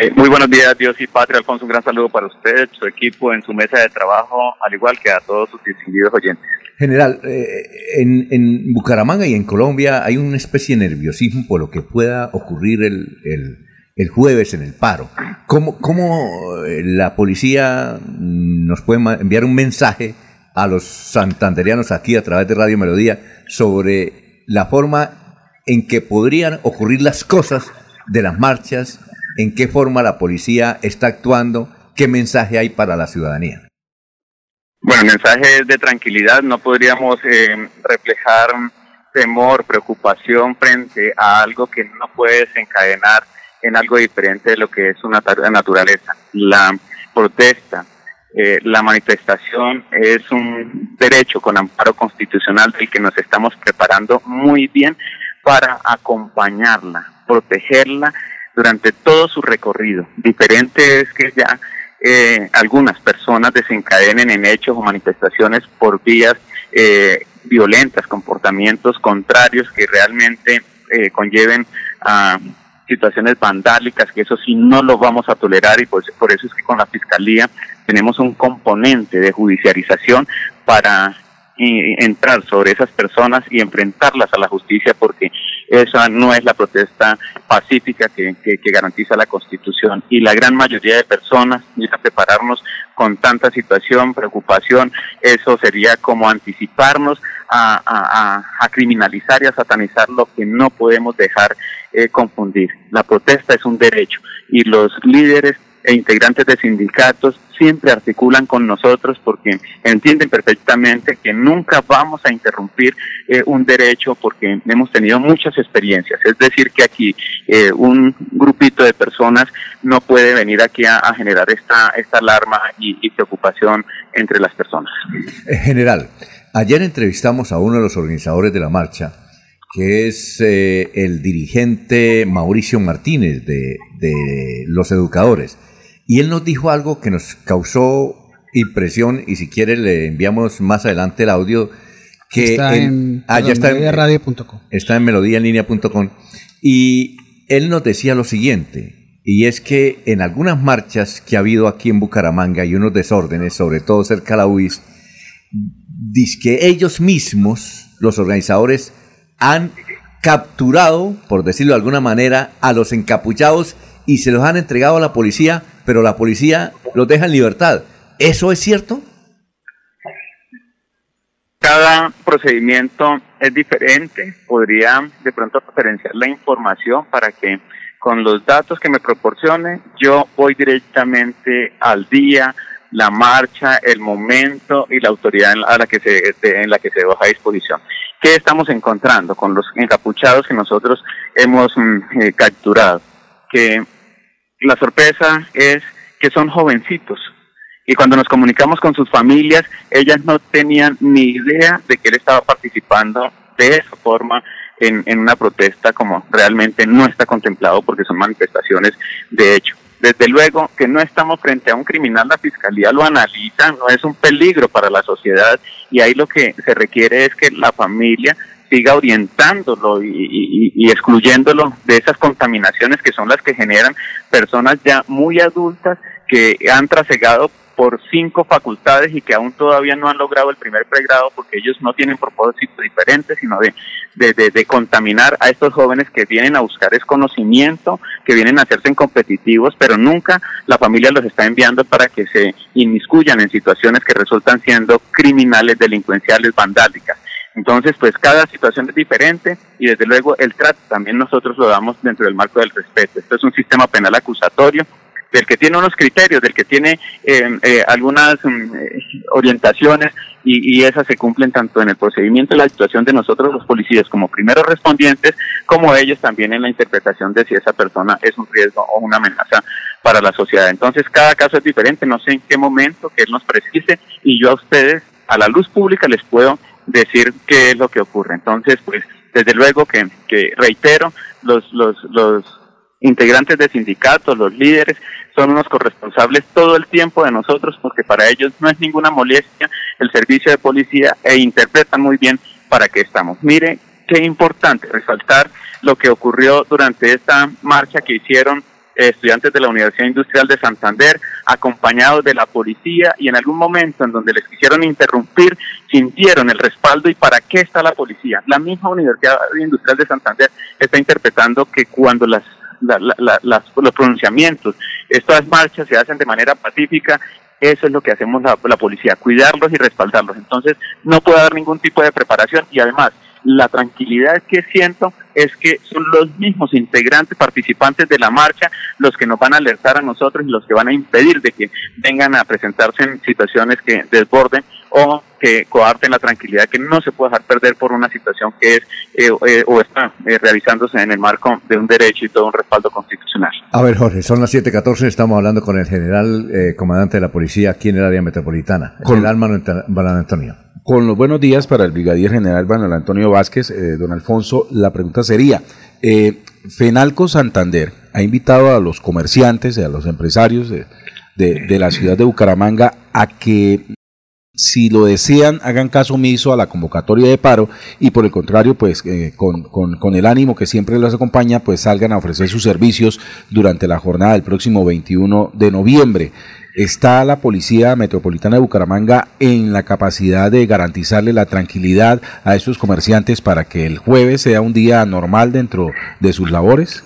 Eh, muy buenos días, Dios y Patria. Alfonso, un gran saludo para usted, su equipo, en su mesa de trabajo, al igual que a todos sus distinguidos oyentes. General, eh, en, en, Bucaramanga y en Colombia hay una especie de nerviosismo por lo que pueda ocurrir el, el, el jueves en el paro. ¿Cómo, ¿Cómo eh, la policía nos puede enviar un mensaje a los santanderianos aquí a través de Radio Melodía sobre la forma en que podrían ocurrir las cosas de las marchas, en qué forma la policía está actuando, qué mensaje hay para la ciudadanía? Bueno, mensaje es de tranquilidad, no podríamos eh, reflejar temor, preocupación frente a algo que no puede desencadenar en algo diferente de lo que es una naturaleza. La protesta, eh, la manifestación es un derecho con amparo constitucional del que nos estamos preparando muy bien para acompañarla, protegerla durante todo su recorrido. Diferente es que ya eh, algunas personas desencadenen en hechos o manifestaciones por vías eh, violentas, comportamientos contrarios que realmente eh, conlleven a situaciones vandálicas, que eso sí no lo vamos a tolerar y por, por eso es que con la Fiscalía tenemos un componente de judicialización para entrar sobre esas personas y enfrentarlas a la justicia porque esa no es la protesta pacífica que, que, garantiza la Constitución. Y la gran mayoría de personas, a prepararnos con tanta situación, preocupación, eso sería como anticiparnos a, a, a criminalizar y a satanizar lo que no podemos dejar eh, confundir. La protesta es un derecho y los líderes e integrantes de sindicatos siempre articulan con nosotros porque entienden perfectamente que nunca vamos a interrumpir eh, un derecho porque hemos tenido muchas experiencias. Es decir, que aquí eh, un grupito de personas no puede venir aquí a, generar esta, esta alarma y, preocupación entre las personas. Eh, general, ayer entrevistamos a uno de los organizadores de la marcha, que es el dirigente Mauricio Martínez de, de los educadores. Y él nos dijo algo que nos causó impresión y si quiere le enviamos más adelante el audio que está en, ah, está melodiaradio.com. Está en melodíaenlínea.com y él nos decía lo siguiente, y es que en algunas marchas que ha habido aquí en Bucaramanga y unos desórdenes, sobre todo cerca de la UIS, dice que ellos mismos, los organizadores, han capturado, por decirlo de alguna manera, a los encapuchados y se los han entregado a la policía pero la policía los deja en libertad. ¿Eso es cierto? Cada procedimiento es diferente. Podría de pronto referenciar la información para que con los datos que me proporcione yo voy directamente al día, la marcha, el momento y la autoridad en la, que se en la que se deja a disposición. ¿Qué estamos encontrando con los encapuchados que nosotros hemos mm, eh, capturado? Que la sorpresa es que son jovencitos. Y cuando nos comunicamos con sus familias, ellas no tenían ni idea de que él estaba participando de esa forma en, en una protesta como realmente no está contemplado porque son manifestaciones de hecho. Desde luego que no estamos frente a un criminal, la fiscalía lo analiza, no es un peligro para la sociedad y ahí lo que se requiere es que la familia siga orientándolo y, excluyéndolo de esas contaminaciones que son las que generan personas ya muy adultas que han trasegado por cinco facultades y que aún todavía no han logrado el primer pregrado porque ellos no tienen propósito diferente, sino de, de, de, contaminar a estos jóvenes que vienen a buscar es conocimiento, que vienen a hacerse competitivos, pero nunca la familia los está enviando para que se inmiscuyan en situaciones que resultan siendo criminales, delincuenciales, vandálicas. Entonces, pues cada situación es diferente y desde luego el trato también nosotros lo damos dentro del marco del respeto. Esto es un sistema penal acusatorio del que tiene unos criterios, del que tiene eh, eh, algunas mm, eh, orientaciones y, y, esas se cumplen tanto en el procedimiento de la situación de nosotros los policías como primeros respondientes, como ellos también en la interpretación de si esa persona es un riesgo o una amenaza para la sociedad. Entonces cada caso es diferente, no sé en qué momento que él nos precise y yo a ustedes a la luz pública les puedo decir qué es lo que ocurre. Entonces, pues, desde luego que, que reitero, los, los, los integrantes de sindicatos, los líderes, son unos corresponsables todo el tiempo de nosotros porque para ellos no es ninguna molestia el servicio de policía e interpretan muy bien para qué estamos. Mire, qué importante resaltar lo que ocurrió durante esta marcha que hicieron estudiantes de la Universidad Industrial de Santander, acompañados de la policía y en algún momento en donde les quisieron interrumpir, sintieron el respaldo y para qué está la policía. La misma Universidad Industrial de Santander está interpretando que cuando las los pronunciamientos, estas marchas se hacen de manera pacífica eso es lo que hacemos la, la, policía, cuidarlos y respaldarlos. Entonces, no puede haber ningún tipo de preparación y además, la tranquilidad que siento es que son los mismos integrantes, participantes de la marcha, los que nos van a alertar a nosotros y los que van a impedir de que vengan a presentarse en situaciones que desborden o que coarten la tranquilidad que no se puede dejar perder por una situación que es eh, eh, o está eh, realizándose en el marco de un derecho y todo un respaldo constitucional. A ver, Jorge, son las 7:14, estamos hablando con el general comandante de la policía aquí en el área metropolitana, el general Manuel Antonio. Con los buenos días para el brigadier general Manuel Antonio Vázquez, don Alfonso, la pregunta sería, Fenalco Santander ha invitado a los comerciantes, a los empresarios de, de la ciudad de Bucaramanga a que si lo desean, hagan caso omiso a la convocatoria de paro y por el contrario, pues eh, con, con, el ánimo que siempre los acompaña, pues salgan a ofrecer sus servicios durante la jornada del próximo 21 de noviembre. ¿Está la Policía Metropolitana de Bucaramanga en la capacidad de garantizarle la tranquilidad a esos comerciantes para que el jueves sea un día normal dentro de sus labores?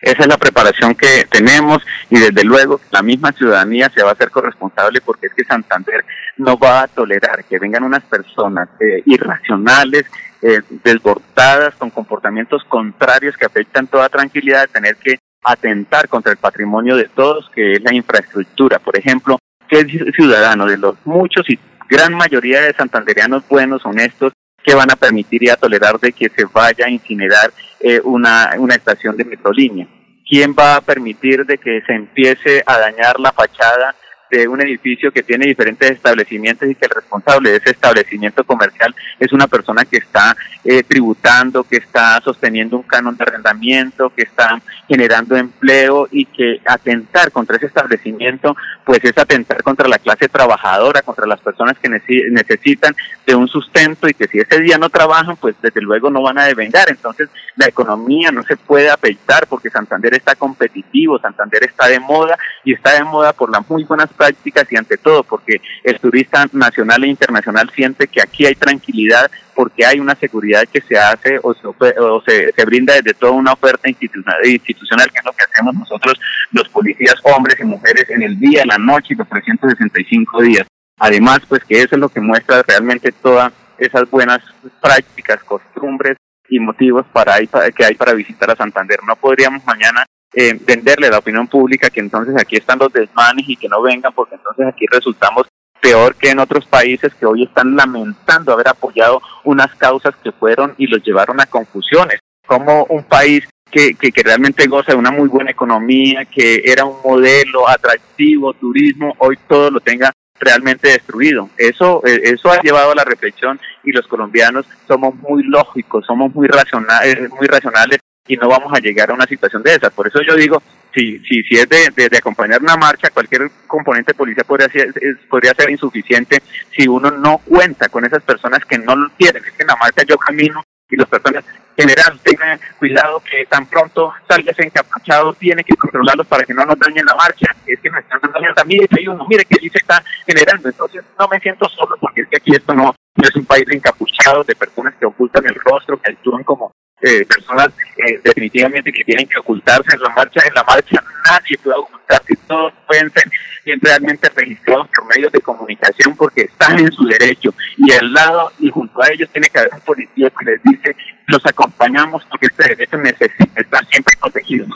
Esa es la preparación que tenemos y desde luego la misma ciudadanía se va a hacer corresponsable porque es que Santander no va a tolerar que vengan unas personas eh, irracionales, eh, desbordadas, con comportamientos contrarios que afectan toda tranquilidad de tener que atentar contra el patrimonio de todos, que es la infraestructura. Por ejemplo, ¿qué ciudadano de los muchos y gran mayoría de santanderianos buenos, honestos, que van a permitir y a tolerar de que se vaya a incinerar eh, una, una estación de metrolínea? ¿Quién va a permitir de que se empiece a dañar la fachada de un edificio que tiene diferentes establecimientos y que el responsable de ese establecimiento comercial es una persona que está eh, tributando, que está sosteniendo un canon de arrendamiento, que está generando empleo y que atentar contra ese establecimiento, pues es atentar contra la clase trabajadora, contra las personas que necesitan de un sustento y que si ese día no trabajan, pues desde luego no van a devengar. Entonces la economía no se puede afectar porque Santander está competitivo, Santander está de moda y está de moda por las muy buenas prácticas y ante todo porque el turista nacional e internacional siente que aquí hay tranquilidad porque hay una seguridad que se hace o se, se, brinda desde toda una oferta institucional, institucional, que es lo que hacemos nosotros los policías, hombres y mujeres, en el día, la noche y los 365 días. Además, pues que eso es lo que muestra realmente todas esas buenas prácticas, costumbres y motivos para, que hay para visitar a Santander. No podríamos mañana eh, venderle a la opinión pública que entonces aquí están los desmanes y que no vengan porque entonces aquí resultamos peor que en otros países que hoy están lamentando haber apoyado unas causas que fueron y los llevaron a confusiones. Como un país que, que, que, realmente goza de una muy buena economía, que era un modelo atractivo, turismo, hoy todo lo tenga realmente destruido. Eso, eh, eso ha llevado a la reflexión y los colombianos somos muy lógicos, somos muy racionales, muy racionales y no vamos a llegar a una situación de esas. Por eso yo digo, si, si, si es de, acompañar una marcha, cualquier componente de policía podría ser, podría ser insuficiente si uno no cuenta con esas personas que no lo quieren. Es que en la marcha yo camino y las personas general tengan cuidado que tan pronto salga ese encapuchado tiene que controlarlos para que no nos dañen la marcha. Es que nos están dañando también, hay uno, mire que allí se está generando. Entonces no me siento solo porque es que aquí esto no, no es un país de encapuchados, de personas que ocultan el rostro, que actúan como eh, personas eh, definitivamente que tienen que ocultarse en la marcha. En la marcha nadie puede ocultarse, todos pueden ser bien realmente registrados por medios de comunicación porque están en su derecho. Y al lado y junto a ellos tiene que haber un policía que les dice, los acompañamos porque este derecho necesita estar siempre protegido.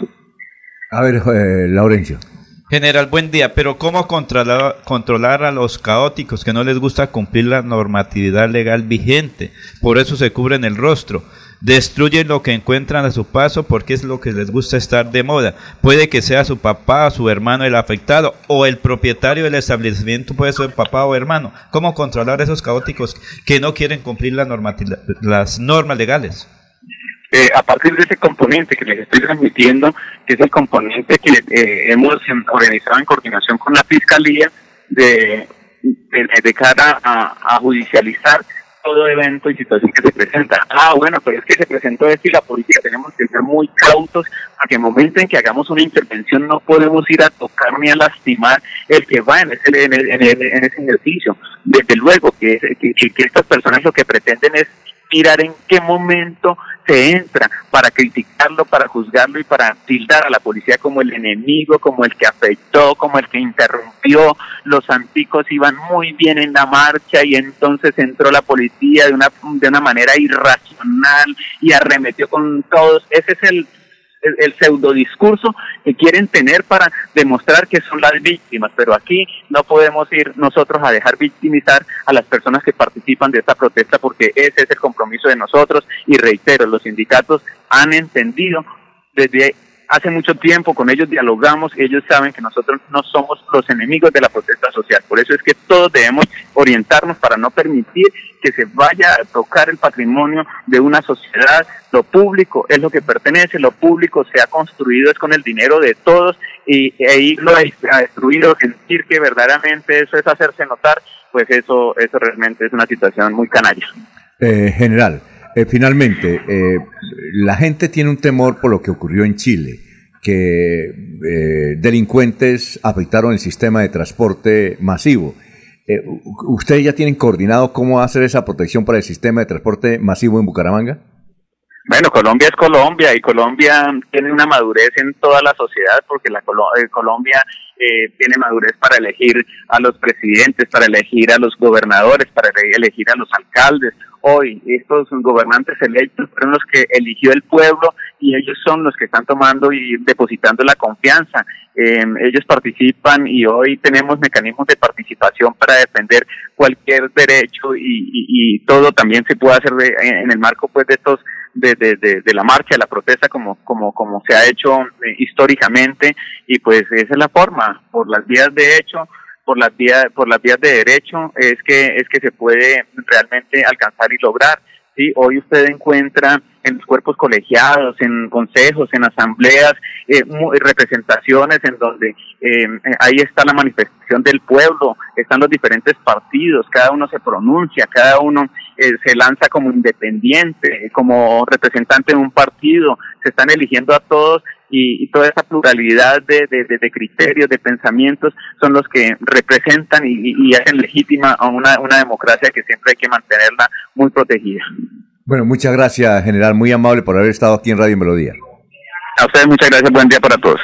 A ver, eh, Laurencio. General, buen día, pero ¿cómo controlar, controlar a los caóticos que no les gusta cumplir la normatividad legal vigente? Por eso se cubren el rostro destruyen lo que encuentran a su paso porque es lo que les gusta estar de moda. Puede que sea su papá, su hermano el afectado o el propietario del establecimiento puede ser papá o hermano. ¿Cómo controlar a esos caóticos que no quieren cumplir la las normas legales? Eh, a partir de ese componente que les estoy transmitiendo, que es el componente que eh, hemos organizado en coordinación con la Fiscalía de, de, cara a, a judicializar todo evento y situación que se presenta. Ah, bueno, pero es que se presentó esto y la política tenemos que ser muy cautos a que el momento en que hagamos una intervención no podemos ir a tocar ni a lastimar el que va en ese, en, en ese ejercicio. Desde luego que, que estas personas lo que pretenden es mirar en qué momento se entra para criticarlo, para juzgarlo y para tildar a la policía como el enemigo, como el que afectó, como el que interrumpió. Los anticos iban muy bien en la marcha y entonces entró la policía de una, de una manera irracional y arremetió con todos. Ese es el el, pseudo discurso que quieren tener para demostrar que son las víctimas, pero aquí no podemos ir nosotros a dejar victimizar a las personas que participan de esta protesta porque ese es el compromiso de nosotros. Y reitero, los sindicatos han entendido desde hace mucho tiempo con ellos dialogamos, ellos saben que nosotros no somos los enemigos de la protesta social. Por eso es que todos debemos orientarnos para no permitir que se vaya a tocar el patrimonio de una sociedad. Lo público es lo que pertenece, lo público se ha construido es con el dinero de todos y e irlo a destruir o sentir que verdaderamente eso es hacerse notar, pues eso, eso realmente es una situación muy canalla. Eh, general, eh, finalmente, eh, la gente tiene un temor por lo que ocurrió en Chile, que eh, delincuentes afectaron el sistema de transporte masivo. ¿Ustedes ya tienen coordinado cómo hacer esa protección para el sistema de transporte masivo en Bucaramanga? Bueno, Colombia es Colombia y Colombia tiene una madurez en toda la sociedad porque la Colombia tiene madurez para elegir a los presidentes, para elegir a los gobernadores, para elegir a los alcaldes hoy. Estos gobernantes electos fueron los que eligió el pueblo y ellos son los que están tomando y depositando la confianza. Em, ellos participan y hoy tenemos mecanismos de participación para defender cualquier derecho y, todo también se puede hacer en el marco pues de estos de, de, la marcha, de la protesta como, como, como se ha hecho eh, históricamente. Y pues esa es la forma, por las vías de hecho, por las vías por las vías de derecho es que es que se puede realmente alcanzar y lograr sí hoy usted encuentra en los cuerpos colegiados en consejos en asambleas eh, representaciones en donde eh, ahí está la manifestación del pueblo están los diferentes partidos cada uno se pronuncia cada uno eh, se lanza como independiente como representante de un partido se están eligiendo a todos y, toda esa pluralidad de, de, criterios, de pensamientos, son los que representan y, hacen legítima a una, una democracia que siempre hay que mantenerla muy protegida. Bueno, muchas gracias, general, muy amable por haber estado aquí en Radio Melodía. A ustedes muchas gracias, buen día para todos.